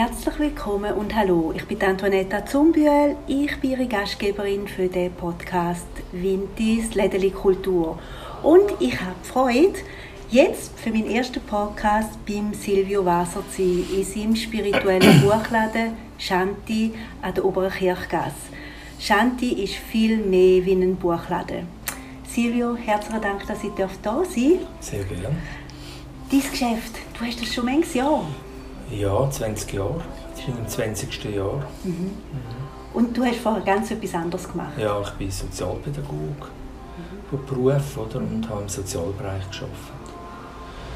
Herzlich willkommen und hallo, ich bin Antonetta Zumbühl, ich bin Ihre Gastgeberin für den Podcast Vintis Lädeli Kultur. Und ich habe Freude, jetzt für meinen ersten Podcast beim Silvio Wasser zu sein, in seinem spirituellen Buchladen Shanti an der Oberen Kirchgasse. Shanti ist viel mehr wie ein Buchladen. Silvio, herzlichen Dank, dass ich da sein darf. Sehr gerne. Dein Geschäft, du hast das schon manches Jahr. Ja, 20 Jahre. Ich bin im 20. Jahr. Mhm. Mhm. Und du hast vorher ganz etwas anderes gemacht? Ja, ich bin Sozialpädagoge mhm. von Beruf oder, und habe im Sozialbereich gearbeitet.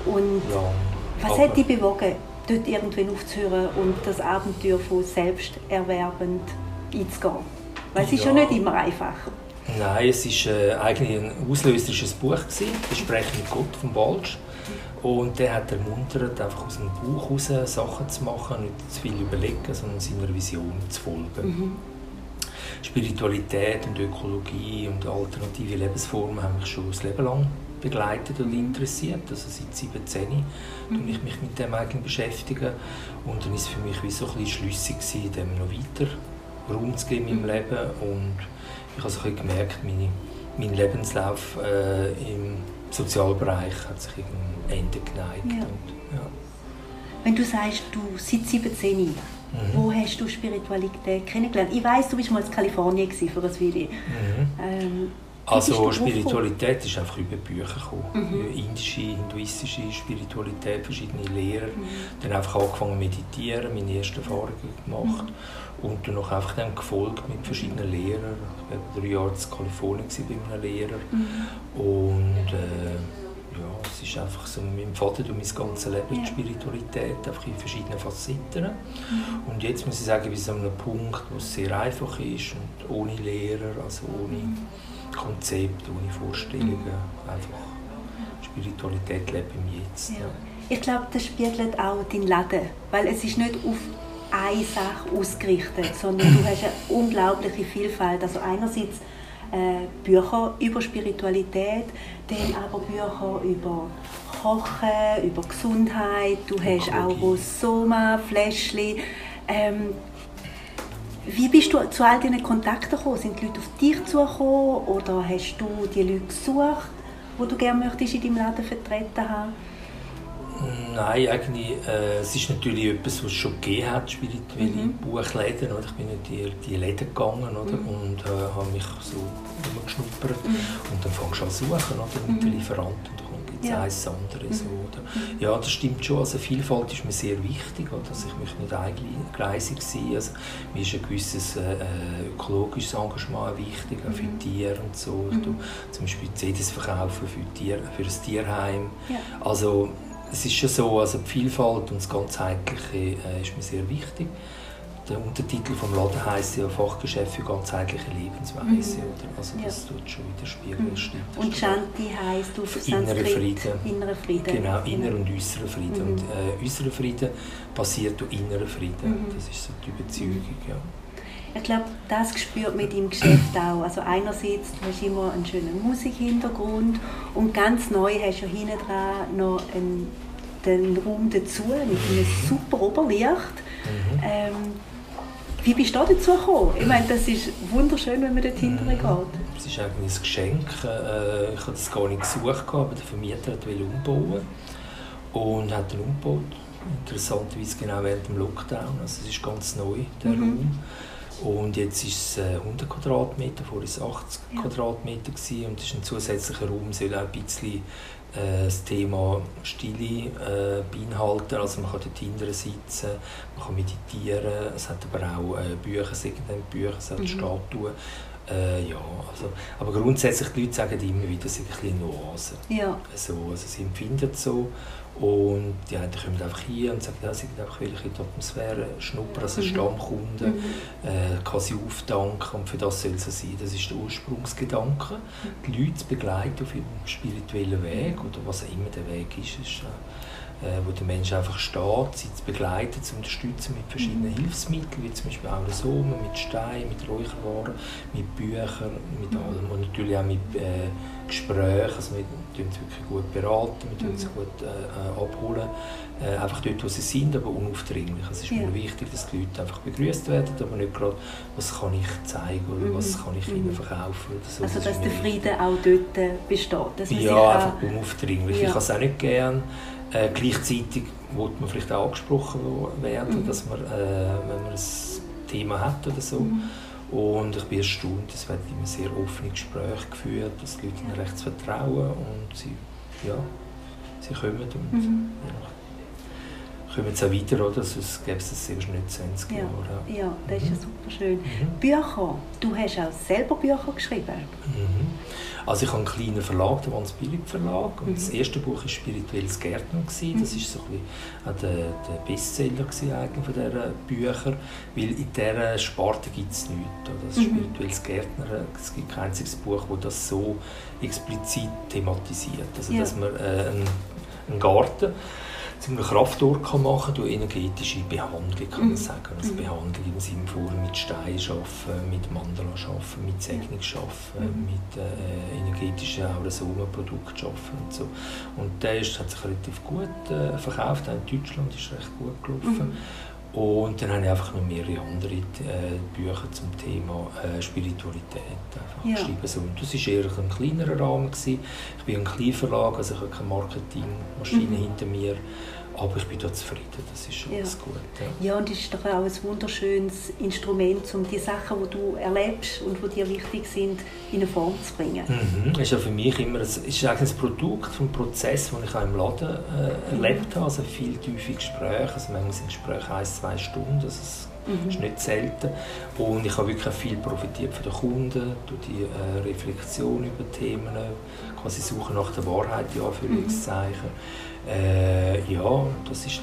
Und ja, was hat dich bewogen, dort irgendwann aufzuhören und das Abenteuer von selbsterwerbend einzugehen? Weil es ja. ist ja nicht immer einfach. Nein, es war äh, eigentlich ein auslöserisches Buch, gewesen, «Gespräch mit Gott» von Balsch. Und der hat ermuntert, einfach aus dem Buch heraus Sachen zu machen, nicht zu viel überlegen, sondern seiner Vision zu folgen. Mhm. Spiritualität und Ökologie und alternative Lebensformen haben mich schon das Leben lang begleitet und interessiert. Also seit 17 mhm. ich mich mit dem eigentlich beschäftigen. Und dann war es für mich wie so ein bisschen schlüssig gewesen, dem noch weiter Raum zu geben meinem mhm. Leben. Und ich habe so ein gemerkt, meine, mein Lebenslauf äh, im Sozialbereich hat sich ein Ende geneigt. Ja. Und, ja. Wenn du sagst, du seit 17 mhm. wo hast du Spiritualität kennengelernt? Ich weiß, du bist mal in Kalifornien für ein Weile. Mhm. Ähm, also Spiritualität ist einfach über Bücher gekommen. Mhm. Indische, hinduistische Spiritualität, verschiedene Lehrer. Mhm. Dann einfach angefangen zu meditieren, meine ersten Erfahrungen gemacht. Mhm. Und dann noch einfach dann gefolgt mit verschiedenen Lehrern. Ich war drei Jahre in Kalifornien bei einem Lehrer. Mhm. Und äh, ja, es ist einfach so, meinem Vater durch mein ganzes Leben ja. die Spiritualität, einfach in verschiedenen Facetten. Mhm. Und jetzt muss ich sagen, bis an einem Punkt, wo es sehr einfach ist und ohne Lehrer, also ohne mhm. Konzept, ohne Vorstellungen. Einfach Spiritualität leben im Jetzt. Ja. Ich glaube, das spiegelt auch deinen Laden, weil es ist nicht auf eine Sache ausgerichtet, sondern du hast eine unglaubliche Vielfalt. Also einerseits äh, Bücher über Spiritualität, dann aber Bücher über Kochen, über Gesundheit. Du hast auch Rosoma, Fläschchen. Ähm, wie bist du zu all diesen Kontakten gekommen? Sind die Leute auf dich zugekommen oder hast du die Leute gesucht, die du gerne möchtest in deinem Laden vertreten haben? Nein, eigentlich, äh, es ist natürlich etwas, was es schon gegeben hat, spirituelle mhm. Buchläden. Oder? Ich bin in die, die Läden gegangen oder? Mhm. und äh, habe mich so umgeschnuppert. Mhm. Und dann fangst du an zu suchen oder? mit mhm. den Lieferanten gibt es ja. eins andere. So, mhm. oder? Ja, das stimmt schon. Also Vielfalt ist mir sehr wichtig. Oder? Also ich möchte nicht eingleisig sein. Also, mir ist ein gewisses äh, ökologisches Engagement wichtig, auch für mhm. Tiere und so. Mhm. Du, zum Beispiel CDs verkaufen für, Tier, für ein Tierheim. Ja. Also es ist schon so, also die Vielfalt und das Ganzheitliche äh, ist mir sehr wichtig der Untertitel vom Laden heisst ja Fachgeschäft für ganzheitliche Lebensweise. Mhm. Oder? Also das ja. tut schon widerspiegeln. Mhm. Stimmt, und Shanti heisst auf innerer Frieden. Innerer Frieden. Genau, innerer und äußerer Frieden. Mhm. Und äh, äußerer Frieden basiert auf innerer Frieden. Mhm. Das ist so die Überzeugung. Ja. Ich glaube, das spürt mit im Geschäft auch. Also einerseits hast du immer einen schönen Musikhintergrund und ganz neu hast du hinten dran noch einen, den Raum dazu mit einem mhm. super Oberlicht. Mhm. Ähm, wie bist du dazu gekommen? Ich meine, das ist wunderschön, wenn man dort hinterher geht. Es ist eigentlich ein Geschenk. Äh, ich habe das gar nicht gesucht, aber der Vermieter wollte umbauen und hat dann umgebaut. Interessanterweise genau während dem Lockdown. Also es ist ganz neu, der mhm. Raum. Und jetzt ist es 100 äh, Quadratmeter, vorher war es 80 ja. Quadratmeter gewesen, und es ist ein zusätzlicher Raum, soll auch ein bisschen äh, das Thema Stille äh, beinhalten. Also man kann dort hinten sitzen, man kann meditieren, es hat aber auch äh, Bücher, Bücher, es hat mhm. Statuen. Äh, ja, also, aber grundsätzlich die Leute sagen immer wieder, es ist ein bisschen Oase. Ja. So, also sie empfinden es so. Und die einen kommen einfach hier und sagen, ja, sie einfach in die Atmosphäre schnuppern als mhm. Stammkunde, mhm. äh, kann sie aufdanken und für das soll es sein. Das ist der Ursprungsgedanke. Mhm. Die Leute begleiten auf ihrem spirituellen Weg oder was auch immer der Weg ist. ist äh, wo der Mensch einfach steht, sie zu begleiten, zu unterstützen mit verschiedenen mhm. Hilfsmitteln, wie zum Beispiel Aerosomen, mit Steinen, mit Räucherwaren, mit Büchern, mit mhm. allem und natürlich auch mit äh, Gesprächen, also wir tun sie wirklich gut beraten, wir tun sie mhm. gut äh, äh, abholen, äh, einfach dort, wo sie sind, aber unaufdringlich. Es ist ja. mir wichtig, dass die Leute einfach begrüßt werden, aber nicht gerade, was kann ich zeigen oder was kann ich ihnen verkaufen oder so. Also das dass der Frieden auch dort äh, besteht? Dass ja, einfach unaufdringlich. Ja. Ich habe es auch nicht gern. Äh, gleichzeitig wollte man vielleicht auch angesprochen werden, mhm. dass man, äh, wenn man ein Thema hat oder so, mhm. Und ich bin erstaunt, es werden immer sehr offene Gespräche geführt, dass die Leute ihnen recht vertrauen und sie, ja, sie kommen und mhm. ja, kommen jetzt auch weiter, oder? Sonst gäbe es das erst nicht 20 ja. Jahre. Ja, das ist ja mhm. super schön. Mhm. Bücher, du hast auch selber Bücher geschrieben. Mhm. Also ich habe einen kleinen Verlag, den Hans Billig Verlag. Und mhm. Das erste Buch war «Spirituelles Gärtner». Das war mhm. so ein der, der Bestseller eigentlich von diesen Büchern. Weil in dieser Sparte gibt es nichts. Das mhm. «Spirituelles Gärtner», es gibt kein einziges Buch, das das so explizit thematisiert. Also ja. dass man äh, einen, einen Garten zum Kraftort kann machen durch energetische Behandlung, kann man mhm. sagen. Also mhm. Behandlung im Sinne von mit Stein arbeiten, mit Mandala arbeiten, mit Segnung arbeiten, mhm. mit äh, energetischen Aurasomenprodukten arbeiten und so. Und der ist, hat sich relativ gut äh, verkauft, auch in Deutschland ist recht gut gelaufen. Mhm. Und dann habe ich einfach noch mehrere andere äh, Bücher zum Thema äh, Spiritualität einfach ja. geschrieben. So, und das war eher ein kleinerer Rahmen. Gewesen. Ich bin ein Kleinverlag, also ich habe keine Marketingmaschine mhm. hinter mir. Aber ich bin da zufrieden, das ist schon ja. alles gut. Ja. ja, und es ist doch auch ein wunderschönes Instrument, um die Sachen, die du erlebst und die dir wichtig sind, in eine Form zu bringen. Mhm. Das ist ja für mich immer ein, ist eigentlich ein Produkt vom Prozess, den ich auch im Laden äh, erlebt habe. Also viele tiefe Gespräche, also manchmal sind Gespräche ein, zwei Stunden, das ist, mhm. ist nicht selten. Und ich habe wirklich viel profitiert von den Kunden, durch die äh, Reflexion über Themen, quasi Suche nach der Wahrheit, ja, für mhm. Äh, ja, das ist,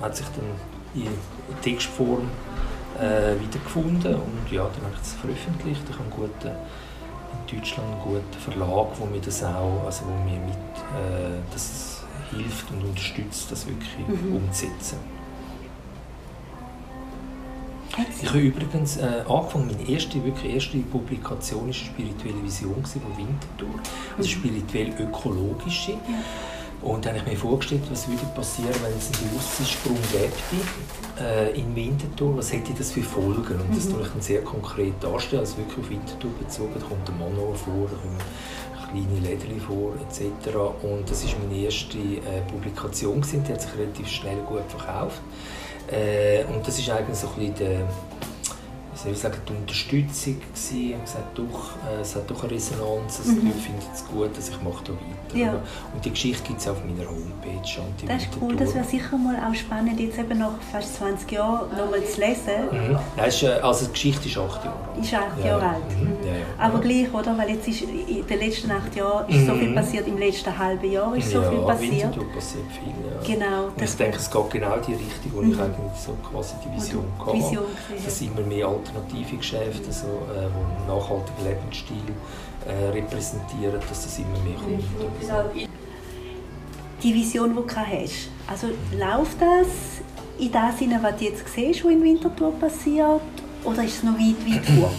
hat sich dann in Textform äh, wiedergefunden und ja, dann habe ich es veröffentlicht. Ich habe einen guten, in Deutschland einen guten Verlag, wo mir das auch, also wo mir mit äh, das hilft und unterstützt, das wirklich mhm. umzusetzen. Ich habe übrigens äh, angefangen, meine erste, wirklich erste Publikation war eine spirituelle Vision von Winterthur, also mhm. spirituell-ökologische. Ja. Und dann habe ich mir vorgestellt, was würde passieren, wenn es einen Bewusstseinssprung gäbe äh, in Winterthur. Was hätte das für Folgen? Und das mhm. tue ich dann sehr konkret darstellen, also wirklich auf Winterthur bezogen. Da kommt der Manor vor, da kommen kleine Läden vor, etc. Und das war meine erste äh, Publikation, gewesen. die hat sich relativ schnell gut verkauft. Äh, und das ist eigentlich so ein bisschen der soll ich sagen, die Unterstützung gewesen. und gesagt, doch, äh, es hat doch eine Resonanz, also mhm. die finden es gut, dass ich mache da weiter. Ja. Und die Geschichte gibt es auf meiner Homepage. das ist cool, das wäre sicher mal auch spannend, jetzt eben nach fast 20 Jahren nochmal zu lesen. Mhm. Nein, ist, äh, also die Geschichte ist acht Jahre alt. Ist acht Jahre ja. alt. Mhm. mhm. Ja, Aber gleich, oder? Weil jetzt ist in den letzten acht Jahren ist so viel mhm. passiert, im letzten halben Jahr ist so viel passiert. Ja, passiert viel, ja. Genau. Und ich denke, es geht genau in die Richtung, wo ich mhm. eigentlich so quasi die Vision hatte. Vision dass immer mehr alternative Geschäfte, also, äh, die einen nachhaltigen Lebensstil äh, repräsentieren, dass das immer mehr kommt. Die Vision, die du hast, also läuft das in dem Sinne, was du jetzt siehst, was in Winterthur passiert, oder ist es noch weit, weit fort?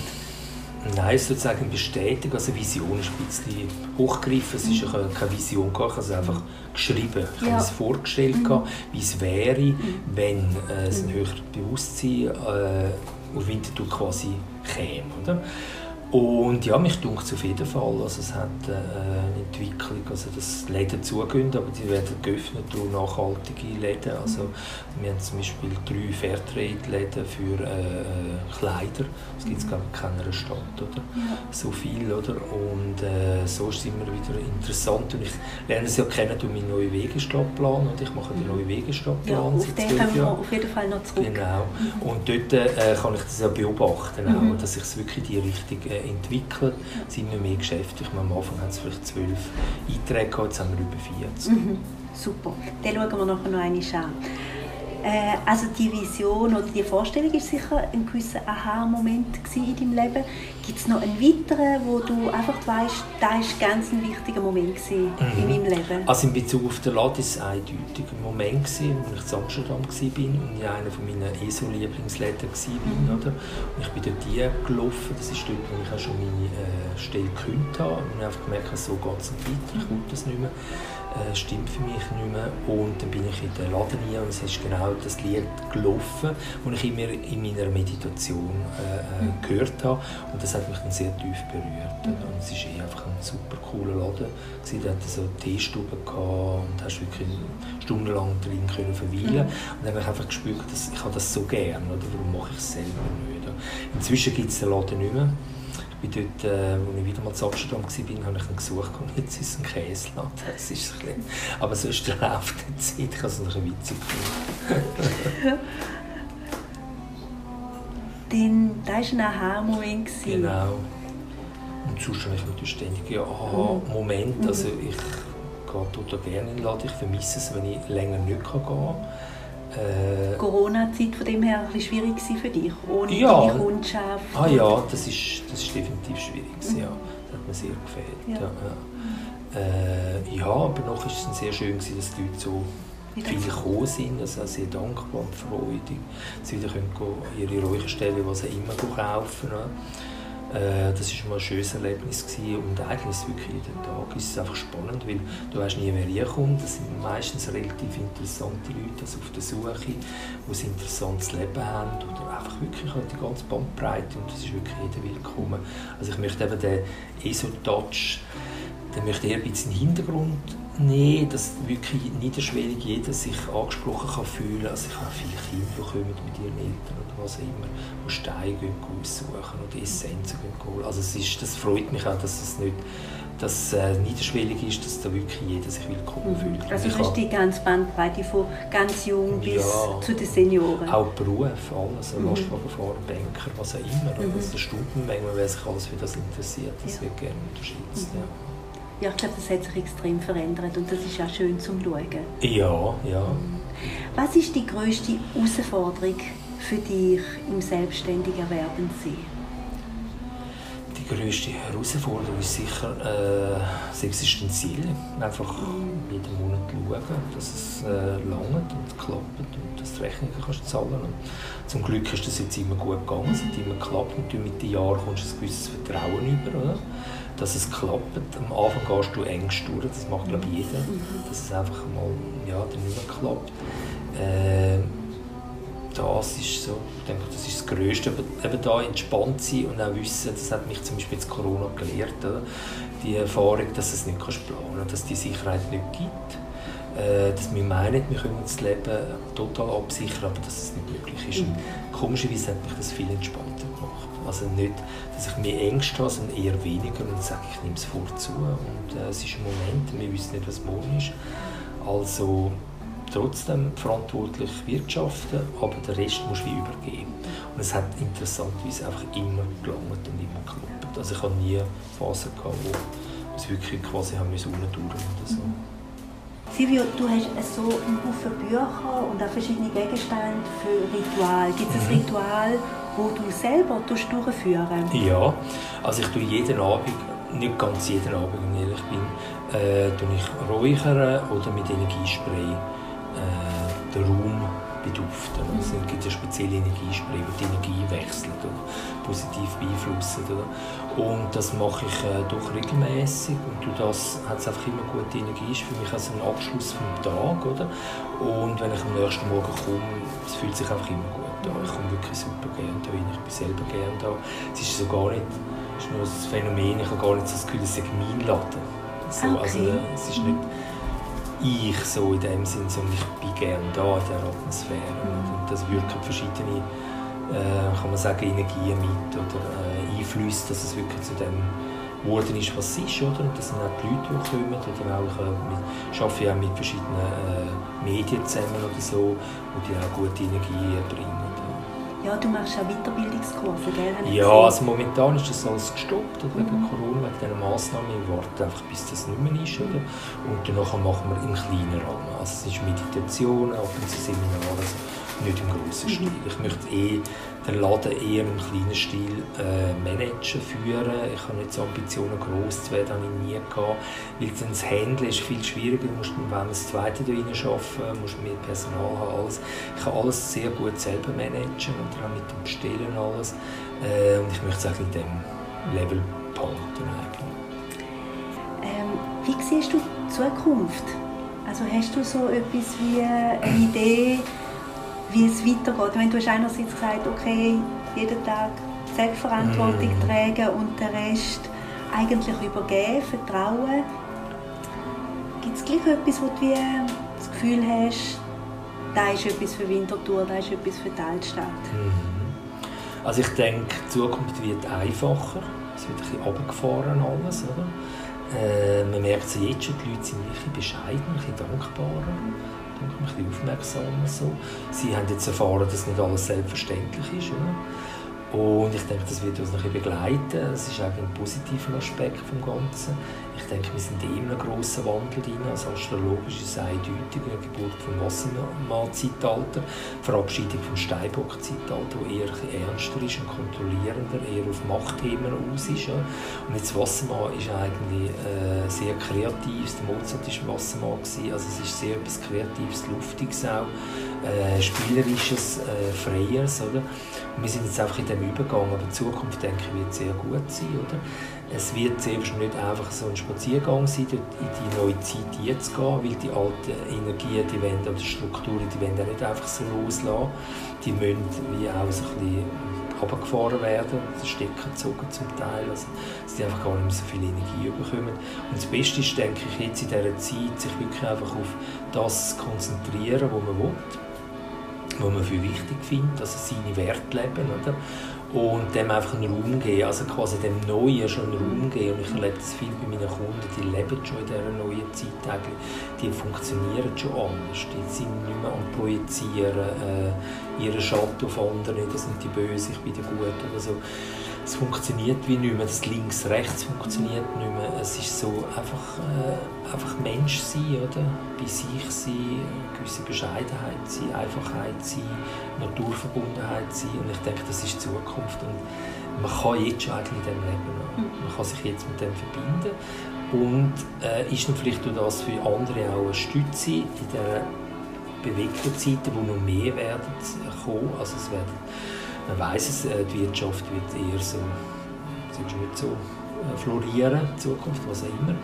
Nein, sozusagen Bestätigung, also Vision ist ein bisschen hochgegriffen. Es ist mhm. keine Vision, ich habe es einfach geschrieben. Ich ja. habe es vorgestellt, mhm. wie es wäre, mhm. wenn äh, es ein mhm. höheres Bewusstsein äh, auf Winterthur quasi käme. Oder? Und ja, mich dunkt es auf jeden Fall. Also es hat äh, eine Entwicklung, also dass Läden zugehen, aber die werden geöffnet durch nachhaltige Läden. Also wir haben zum Beispiel drei Fairtrade-Läden für äh, äh Kleider. Das gibt es glaube ich in keiner Stadt, oder? Ja. So viel, oder? Und äh, so ist es immer wieder interessant. Und ich lerne es ja kennen durch meinen neuen Wegestadtplan. Und ich mache den neuen Wegestadtplan ja, auf den kommen wir auf jeden Fall noch zurück. Genau. Mhm. Und dort äh, kann ich das ja beobachten, mhm. auch, dass sich wirklich in die Richtung entwickelt. Sind immer mehr Geschäfte. Am Anfang hatten es vielleicht zwölf Einträge, jetzt haben wir über 40. Mhm. Super. Dann schauen wir nachher noch einmal an. Äh, also die Vision oder die Vorstellung ist sicher ein gewisser Aha-Moment in deinem Leben. Gibt es noch einen weiteren, wo du einfach weißt, da ist ganz ein wichtiger Moment mhm. in meinem Leben? Also in Bezug auf den Laden war es eindeutig ein Moment, gewesen, wo ich in Amsterdam war und in einer meiner ESO-Lieblingsläden war. Mhm. Oder? Und ich bin dort gelaufen, das ist dort, wo ich auch schon meine äh, Stelle gekündigt habe. Und ich habe gemerkt, so geht es nicht weiter, ich will das nicht mehr äh, stimmt für mich nicht mehr. Und dann bin ich in den Laden rein und es ist genau das Lied gelaufen, das ich immer in meiner Meditation äh, äh mhm. gehört habe. Und das hat mich dann sehr tief berührt. Mhm. Und es war eh einfach ein super cooler Laden. Der hatte so Teestube und hast wirklich stundenlang drin können verweilen. Mhm. Und dann habe ich einfach gespürt, dass ich das so gerne, oder warum mache ich es selber nicht. Inzwischen gibt es den Laden nicht mehr bin dort, äh, als ich wieder mal zu Amsterdam war, habe ich ihn gesucht und jetzt ist es ein Käseladen. Das ist ein aber so ist der Lauf der Zeit. Ich habe es ein bisschen witzig gefunden. Dann, das war ein Aha-Moment. Genau. Und sonst habe ich natürlich ständig Aha-Moment. Mhm. Also ich gehe total gerne in den Laden. Ich vermisse es, wenn ich länger nicht gehen kann. Äh, Corona-Zeit von dem her ein schwierig für dich, ohne ja, deine Kundschaft? Ah ja, das ist, das ist definitiv schwierig. Mhm. Ja. Das hat mir sehr gefällt. Ja, ja. Äh, ja aber noch ist es sehr schön, dass die Leute so viele gekommen sind, also sehr dankbar und freudig. Sie wieder können ihre Räucherstelle, was sie immer kaufen können. Äh, das war mal ein schönes Erlebnis gewesen. und eigentlich ist wirklich jeden Tag ist es einfach spannend, weil du weißt nie, wer hier kommt. Das sind meistens relativ interessante Leute also auf der Suche, die ein interessantes Leben haben oder einfach wirklich halt die ganze Bandbreite und das ist wirklich jeder willkommen. Also ich möchte eben den ESO-Touch, den möchte eher ein bisschen in den Hintergrund nehmen, dass wirklich niederschwellig jeder sich angesprochen kann fühlen. Also ich habe viele Kinder, die kommen mit ihren Eltern oder was auch immer, die Steine aussuchen oder Essenzen holen. Also es ist, das freut mich auch, dass es nicht dass äh, niederschwellig ist, dass da wirklich jeder sich willkommen mhm. fühlt. Also du hast die ganze Bandbreite von ganz jung bis ja, zu den Senioren? Auch Beruf, alles, mhm. Lastwagenfahrer, Banker, was auch immer. Mhm. Also Stundenmenge, wer sich alles für das interessiert, das ja. wird gerne unterstützt. Mhm. Ja. Ja, ich glaube, das hat sich extrem verändert und das ist auch schön zum Schauen. Ja, ja. Was ist die größte Herausforderung für dich im selbstständigen Erwerben sein? Die größte Herausforderung ist sicher äh, das Existenziel. Einfach mhm. jeden Monat schauen, dass es äh, langt und klappt und dass du Rechnungen kannst zahlen und Zum Glück ist das jetzt immer gut gegangen, es hat immer geklappt und mit den Jahren kommst du ein gewisses Vertrauen über. Oder? Dass es klappt. Am Anfang gehst du Ängste durch, das macht glaube ich jeder, mhm. dass es einfach mal ja, dann nicht mehr klappt. Äh, das ist so, ich denke, das ist das Größte. Aber eben da entspannt sein und auch wissen, das hat mich zum Beispiel jetzt Corona gelehrt, oder? die Erfahrung, dass es nicht kannst planen dass die Sicherheit nicht gibt. Äh, dass wir meinen, wir können das Leben total absichern, aber dass es nicht möglich ist. Mhm. Komischerweise hat mich das viel entspannter gemacht. Also nicht, dass ich mehr Ängste habe, sondern eher weniger und sage, ich nehme es vorzu. Und äh, es ist ein Moment, wir wissen nicht, was morgen ist. Also trotzdem verantwortlich wirtschaften, aber den Rest musst du wie übergeben. Und es hat interessanterweise einfach immer gelangt und immer geklappt. Also ich hatte nie Phasen, gehabt, wo es wirklich quasi haben müssen oder so. Silvio, du hast so einen Haufen Bücher und auch verschiedene Gegenstände für Ritual. Gibt es ein mhm. Ritual, wo du selber durchführen Ja, also ich tue jeden Abend, nicht ganz jeden Abend, wenn ich ehrlich bin, äh, tue ich räuchern oder mit Energiespray äh, den Raum beduften. Es gibt ja spezielle Energiespray, die die Energie wechselt oder positiv beeinflussen. Oder? Und das mache ich äh, doch regelmäßig und durch das hat es einfach immer gute Energie. ist für mich also ein Abschluss vom Tag. Oder? Und wenn ich am nächsten Morgen komme, es fühlt sich einfach immer gut an. Ich komme wirklich super gerne da rein. Ich bin selber gerne da. Es ist so gar nicht, es ist nur das Phänomen, ich habe gar nicht so das Gefühl, es ist mein Laden. So, okay. also, es ist nicht ich so in dem Sinn, sondern ich bin gerne da in dieser Atmosphäre. Und das wirken verschiedene, äh, kann man sagen, Energien mit oder äh, Einflüsse, dass es wirklich zu dem geworden ist, was es ist. Oder? Und das sind auch die Leute, die kommen. Oder auch, äh, ich arbeite ja mit verschiedenen äh, Medien zusammen oder so, die auch gute Energie bringen. Ja, du machst auch Weiterbildungskurse, gell? Ja, also momentan ist das alles gestoppt oder, wegen mhm. Corona, wegen dieser Massnahmen. Wir warten einfach, bis das nicht mehr ist. Oder? Und danach machen wir im kleinen Rahmen. Also es ist Meditation, ab und zu Seminare, also nicht im grossen mhm. Stil. Ich möchte eh den Laden eher im kleinen Stil äh, managen, führen. Ich habe nicht so Ambitionen, gross zu werden, habe ich nie gehabt. Weil dann das Handeln ist viel schwieriger. Du musst, wenn das Zweite da arbeiten, musst mehr Personal haben. Alles. Ich kann alles sehr gut selber managen und auch mit dem Bestellen alles. Äh, und ich möchte es eigentlich in diesem Level behalten. Ähm, wie siehst du die Zukunft? Also hast du so etwas wie eine Idee, wie es weitergeht. Wenn du hast einerseits gesagt, okay, jeden Tag Selbstverantwortung mm. tragen und den Rest eigentlich übergeben, vertrauen. Gibt es gleich etwas, wo du wie das Gefühl hast, da ist etwas für Winterthur, da ist etwas für die Altstadt? Mm. Also ich denke, die Zukunft wird einfacher. Es wird ein bisschen runtergefahren alles, oder? Äh, man merkt es jetzt schon, die Leute sind ein bisschen bescheiden, ein bisschen dankbarer ein bisschen aufmerksamer. So. Sie haben jetzt erfahren, dass nicht alles selbstverständlich ist. Oder? Und ich denke, das wird uns noch ein begleiten. Das ist eigentlich ein positiver Aspekt vom Ganzen. Ich denke, wir sind in einem grossen Wandel drin. Also astrologisch ist es eindeutig eine Geburt vom Wassermann-Zeitalter, Verabschiedung vom Steinbock-Zeitalter, das eher ernster ist und kontrollierender, eher auf Machtthemen aus ist. Ja. Und jetzt Wassermann ist eigentlich äh, sehr kreativ. Der Mozart war Wassermann. Gewesen. Also es ist sehr etwas Kreatives, Luftiges auch, äh, Spielerisches, äh, Freies. Oder? Und wir sind jetzt einfach in dem Übergang, aber die Zukunft, denke ich, wird sehr gut sein. Oder? Es wird selbst nicht einfach so ein Spaziergang sein, in die neue Zeit jetzt gehen, weil die alten Energien, die wollen, oder Strukturen, die wollen nicht einfach so loslassen. Die müssen wie auch so ein bisschen runtergefahren werden, den Stecker gezogen zum Teil, also, dass die einfach gar nicht mehr so viel Energie bekommen. Und das Beste ist, denke ich, jetzt in dieser Zeit, sich wirklich einfach auf das konzentrieren, was man will was man für wichtig findet, also seine Werte leben, oder? Und dem einfach einen Raum geben, also quasi dem Neuen schon einen Raum geben. Und ich erlebe das viel bei meinen Kunden, die leben schon in dieser neuen Zeit die funktionieren schon anders, die sind nicht mehr am Projizieren, äh, ihren Schatten auf andere, das sind die Böse, ich bin der Gute oder so es funktioniert wie nicht mehr, das links-rechts funktioniert nicht mehr. Es ist so einfach, äh, einfach Mensch sein, oder? bei sich sein, eine gewisse Bescheidenheit sein, Einfachheit sein, Naturverbundenheit sein und ich denke, das ist die Zukunft und man kann jetzt schon eigentlich in dem Leben mhm. man kann sich jetzt mit dem verbinden und äh, ist dann vielleicht durch das für andere auch eine Stütze in der bewegten Zeiten, wo noch mehr werden kommen, also es werden man weiß es, äh, die Wirtschaft wird eher so, nicht so äh, florieren in Zukunft, was auch immer.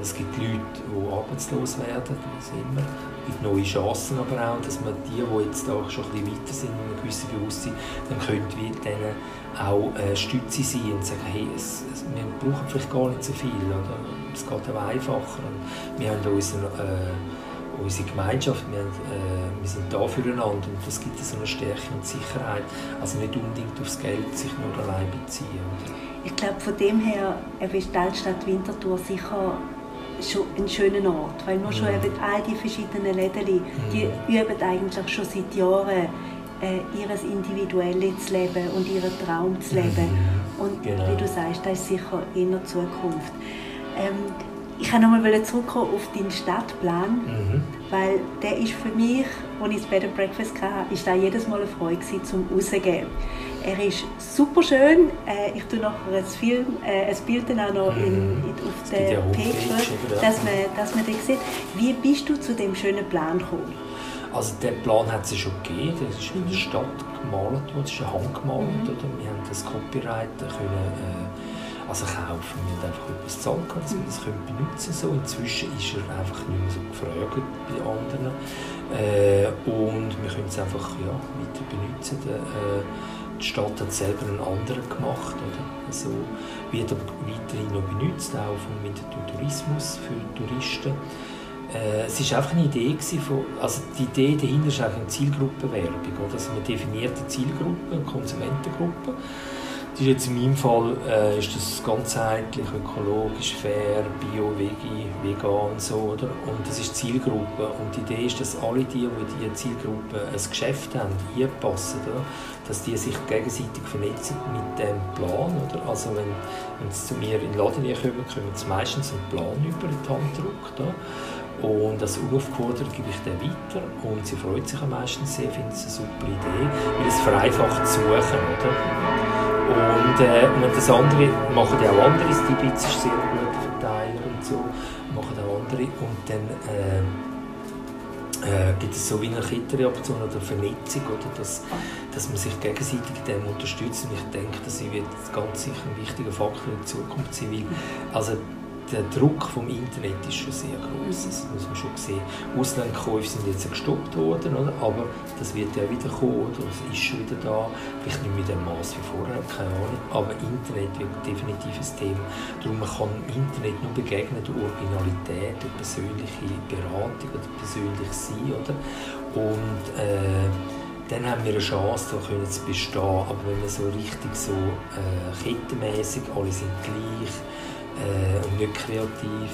Es gibt Leute, die arbeitslos werden, was auch immer. Es gibt neue Chancen aber auch, dass man die, die jetzt auch schon ein bisschen weiter sind, in einem gewissen Bewusstsein, dann könnte wir denen auch äh, Stütze sein und sagen, hey, es, es, wir brauchen vielleicht gar nicht so viel, oder? es geht auch einfacher. Und wir haben unseren, äh, unsere Gemeinschaft, wir, äh, wir sind da füreinander und das gibt so eine Stärke und Sicherheit. Also nicht unbedingt aufs Geld sich nur allein beziehen. Ich glaube, von dem her ist die Altstadt Winterthur sicher schon ein schöner Ort, weil nur schon mhm. eben all die verschiedenen Läden, die mhm. üben eigentlich schon seit Jahren äh, ihr individuelles Leben und ihren Traum zu leben. Mhm. Und genau. wie du sagst, das ist sicher in der Zukunft. Ähm, ich wollte nochmal zurückkommen auf deinen Stadtplan, mhm. weil der ist für mich, als ich das Bed and Breakfast hatte, ist da jedes Mal eine Freude gewesen, zum rauszugehen. Er ist super schön. Äh, ich tue nachher ein, Film, äh, ein Bild dann auch noch in, mhm. in, auf der Page, dass man, dass man den sieht. Wie bist du zu dem schönen Plan gekommen? Also der Plan hat es schon gegeben, der ist in der Stadt gemalt worden, das ist handgemalt. Mhm. Oder? Wir haben das Copyright können, äh, also kaufen. Wir haben einfach etwas gezahlt, dass wir das können benutzen können. Inzwischen ist er einfach nicht mehr so gefragt bei anderen. Äh, und wir können es einfach ja, weiter benutzen. Der, äh, die Stadt hat selber einen anderen gemacht. Oder? Also, wird aber weiterhin noch benutzt, auch vom Winterthur für Touristen. Äh, es war einfach eine Idee, von, also die Idee dahinter ist eigentlich eine Zielgruppenwerbung. Oder? Also man definiert eine Zielgruppe, eine Konsumentengruppe das ist jetzt in meinem Fall äh, ist das ganzheitlich, ökologisch, fair, bio, vegan und so, oder? Und das ist Zielgruppe. Und die Idee ist, dass alle die, die in diese Zielgruppe ein Geschäft haben, einpassen, oder? dass die sich gegenseitig vernetzen mit dem Plan, oder? Also wenn, wenn sie zu mir in den Laden kommen, kommen sie meistens einen Plan über die Hand gedruckt, Und als aufgefordert gebe ich den weiter und sie freut sich am meisten. Sehr, findet es eine super Idee, weil es vereinfacht zu suchen, oder? Und, äh, und das andere machen ja auch andere, Stibitz ist sehr guter Verteiler und so, machen auch andere. Und dann äh, äh, gibt es so wie eine Kettenreaktion oder Vernetzung, oder, dass, dass man sich gegenseitig dem unterstützt. Und ich denke, das wird ganz sicher ein wichtiger Faktor in Zukunft sein, weil also der Druck vom Internet ist schon sehr groß. Das muss man schon sehen. Auslandkäufe sind jetzt gestoppt worden, oder? aber das wird ja wieder kommen, oder? Ist schon wieder da. Vielleicht nicht mit dem Maß wie vorher, keine Ahnung. Aber Internet wird definitiv ein Thema. Darum man kann Internet nur begegnen durch Originalität, durch persönliche Beratung oder persönlich Sein, oder? Und äh, dann haben wir eine Chance, da können zu bestehen. Aber wenn man so richtig so äh, kettenmäßig, alle sind gleich, äh, und nicht kreativ,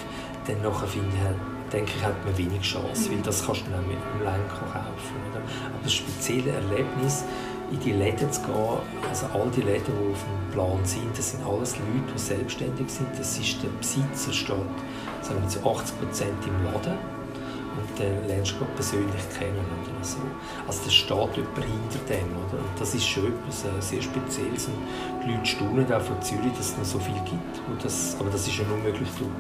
dann nachher finde ich, denke ich, hat man wenig Chance, weil das kannst du dann mit dem Lenker kaufen. Oder? Aber das spezielle Erlebnis, in die Läden zu gehen, also all die Läden, die auf dem Plan sind, das sind alles Leute, die selbstständig sind. Das ist der Besitzer steht, sagen wir zu 80 Prozent im Laden dann lernst du persönlich kennen oder so. Also da steht jemand hinter dem, oder? Und das ist schon etwas äh, sehr Spezielles und die Leute staunen auch von Zürich, dass es noch so viel gibt. Und das, aber das ist ja nur möglich durch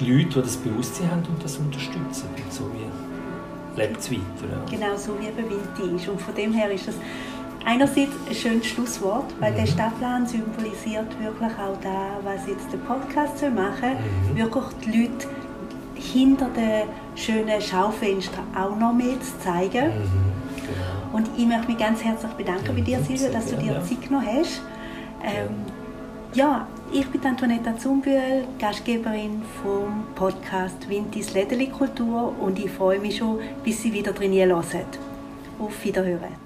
die Leute, die das Bewusstsein haben und das unterstützen. Und so wie lebt es weiter. Ja. Genau, so wie eben Winti ist. Und von dem her ist das einerseits ein schönes Schlusswort, weil mhm. der Stadtplan symbolisiert wirklich auch da, was jetzt der Podcast soll machen soll. Mhm. Wirklich die Leute hinter den schönen Schaufenstern auch noch mehr zu zeigen. Mhm, genau. Und ich möchte mich ganz herzlich bedanken bei dir, Silvia, dass du dir. Zeit genommen hast. Ähm, ja, ich bin Antonetta Zumbühl, Gastgeberin vom Podcast Wintis Lädeli Kultur und ich freue mich schon, bis Sie wieder drin hören. Auf Wiederhören.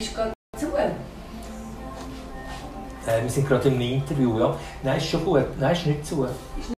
Ist gerade zu. Äh, wir sind gerade im Interview, ja. Nein, ist schon gut. Nein, ist nicht zu. Ist